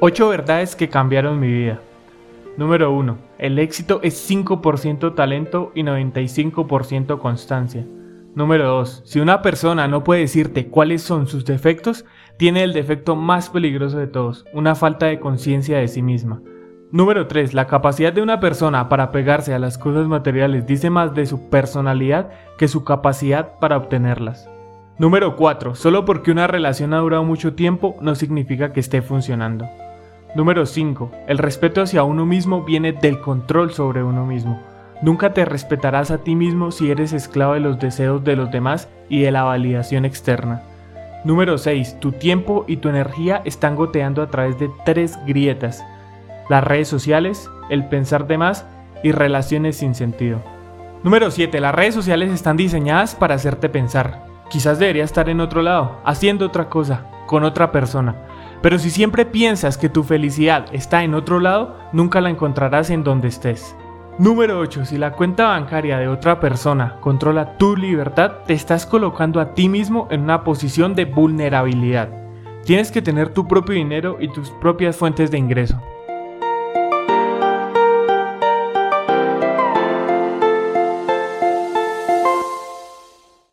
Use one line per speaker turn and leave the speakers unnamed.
8 verdades que cambiaron mi vida. Número 1. El éxito es 5% talento y 95% constancia. Número 2. Si una persona no puede decirte cuáles son sus defectos, tiene el defecto más peligroso de todos, una falta de conciencia de sí misma. Número 3. La capacidad de una persona para pegarse a las cosas materiales dice más de su personalidad que su capacidad para obtenerlas. Número 4. Solo porque una relación ha durado mucho tiempo no significa que esté funcionando. Número 5. El respeto hacia uno mismo viene del control sobre uno mismo. Nunca te respetarás a ti mismo si eres esclavo de los deseos de los demás y de la validación externa. Número 6. Tu tiempo y tu energía están goteando a través de tres grietas. Las redes sociales, el pensar de más y relaciones sin sentido. Número 7. Las redes sociales están diseñadas para hacerte pensar. Quizás debería estar en otro lado, haciendo otra cosa, con otra persona pero si siempre piensas que tu felicidad está en otro lado, nunca la encontrarás en donde estés. Número 8. Si la cuenta bancaria de otra persona controla tu libertad, te estás colocando a ti mismo en una posición de vulnerabilidad. Tienes que tener tu propio dinero y tus propias fuentes de ingreso.